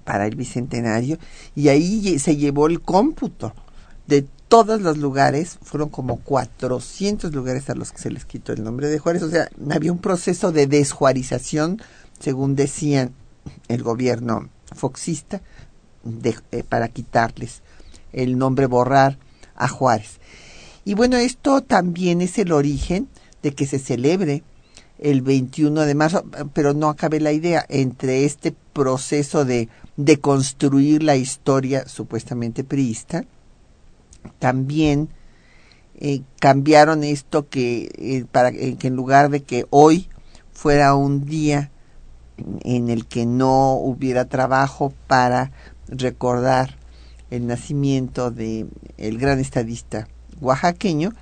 para el bicentenario y ahí se llevó el cómputo de todos los lugares, fueron como 400 lugares a los que se les quitó el nombre de Juárez, o sea, había un proceso de desjuarización según decían el gobierno foxista, eh, para quitarles el nombre, borrar a Juárez. Y bueno, esto también es el origen de que se celebre el 21 de marzo, pero no acabe la idea, entre este proceso de, de construir la historia supuestamente priista, también eh, cambiaron esto que, eh, para que en lugar de que hoy fuera un día en el que no hubiera trabajo para recordar el nacimiento de el gran estadista oaxaqueño,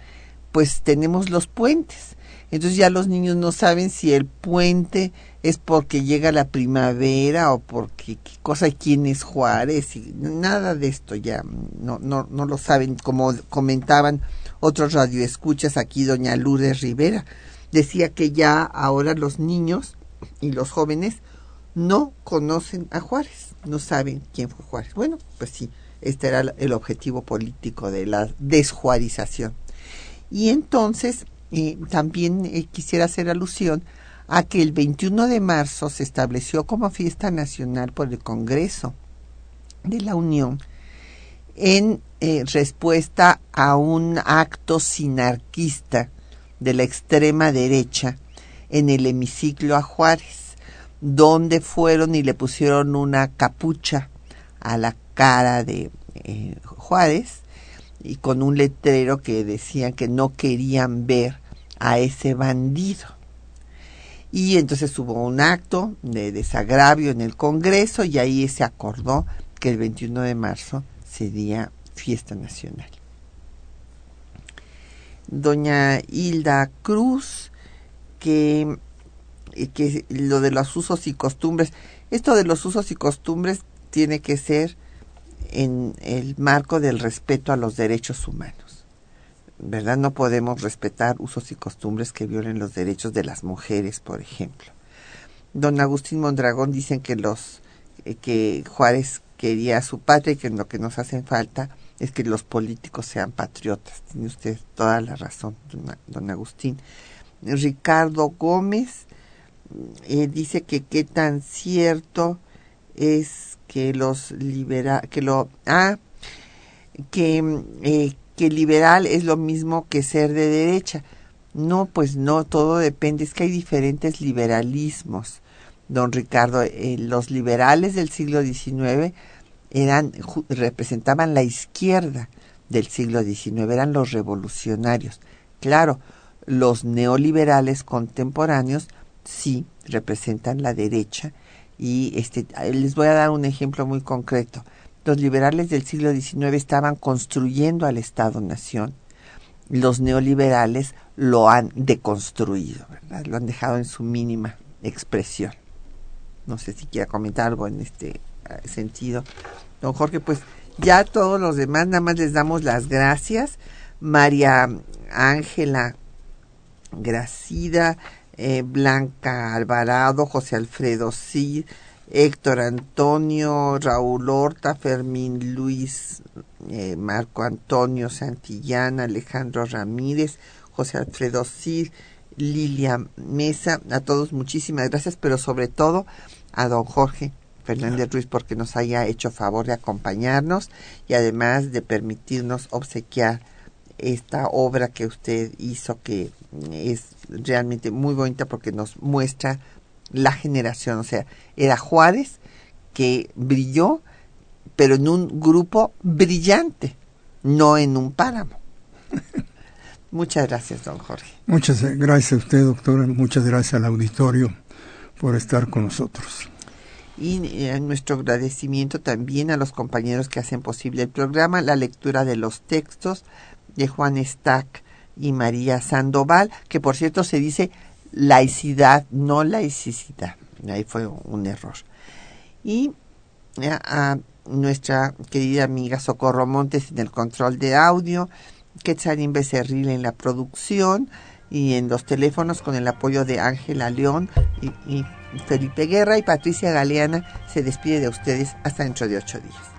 pues tenemos los puentes. Entonces ya los niños no saben si el puente es porque llega la primavera o porque qué cosa quién es Juárez y nada de esto ya no no no lo saben como comentaban otros radioescuchas aquí doña Lourdes Rivera decía que ya ahora los niños y los jóvenes no conocen a Juárez, no saben quién fue Juárez. Bueno, pues sí, este era el objetivo político de la desjuarización. Y entonces eh, también eh, quisiera hacer alusión a que el 21 de marzo se estableció como fiesta nacional por el Congreso de la Unión en eh, respuesta a un acto sinarquista de la extrema derecha en el hemiciclo a Juárez, donde fueron y le pusieron una capucha a la cara de eh, Juárez y con un letrero que decían que no querían ver a ese bandido. Y entonces hubo un acto de desagravio en el Congreso y ahí se acordó que el 21 de marzo sería fiesta nacional. Doña Hilda Cruz que, que lo de los usos y costumbres, esto de los usos y costumbres tiene que ser en el marco del respeto a los derechos humanos. ¿Verdad? No podemos respetar usos y costumbres que violen los derechos de las mujeres, por ejemplo. Don Agustín Mondragón dicen que los eh, que Juárez quería a su patria y que lo que nos hace falta es que los políticos sean patriotas. Tiene usted toda la razón, don Agustín. Ricardo Gómez eh, dice que qué tan cierto es que los libera que lo ah que eh, que liberal es lo mismo que ser de derecha. No pues no todo depende es que hay diferentes liberalismos. Don Ricardo eh, los liberales del siglo XIX eran representaban la izquierda del siglo XIX eran los revolucionarios. Claro los neoliberales contemporáneos sí representan la derecha y este les voy a dar un ejemplo muy concreto. Los liberales del siglo XIX estaban construyendo al Estado Nación. Los neoliberales lo han deconstruido. Lo han dejado en su mínima expresión. no sé si quiera comentar algo en este eh, sentido. Don Jorge, pues ya todos los demás, nada más les damos las gracias. María Ángela Gracida, eh, Blanca Alvarado, José Alfredo Cid, Héctor Antonio, Raúl Horta, Fermín Luis, eh, Marco Antonio Santillana, Alejandro Ramírez, José Alfredo Cid, Lilia Mesa, a todos muchísimas gracias, pero sobre todo a don Jorge Fernández Ruiz porque nos haya hecho favor de acompañarnos y además de permitirnos obsequiar esta obra que usted hizo que es realmente muy bonita porque nos muestra la generación, o sea, era Juárez que brilló, pero en un grupo brillante, no en un páramo. Muchas gracias, don Jorge. Muchas gracias a usted, doctora. Muchas gracias al auditorio por estar con nosotros. Y eh, nuestro agradecimiento también a los compañeros que hacen posible el programa, la lectura de los textos de Juan Stack y María Sandoval, que por cierto se dice laicidad, no laicidad. Ahí fue un error. Y eh, a nuestra querida amiga Socorro Montes en el control de audio, Quetzalín Becerril en la producción y en los teléfonos con el apoyo de Ángela León y, Felipe Guerra y Patricia Galeana se despide de ustedes hasta dentro de ocho días.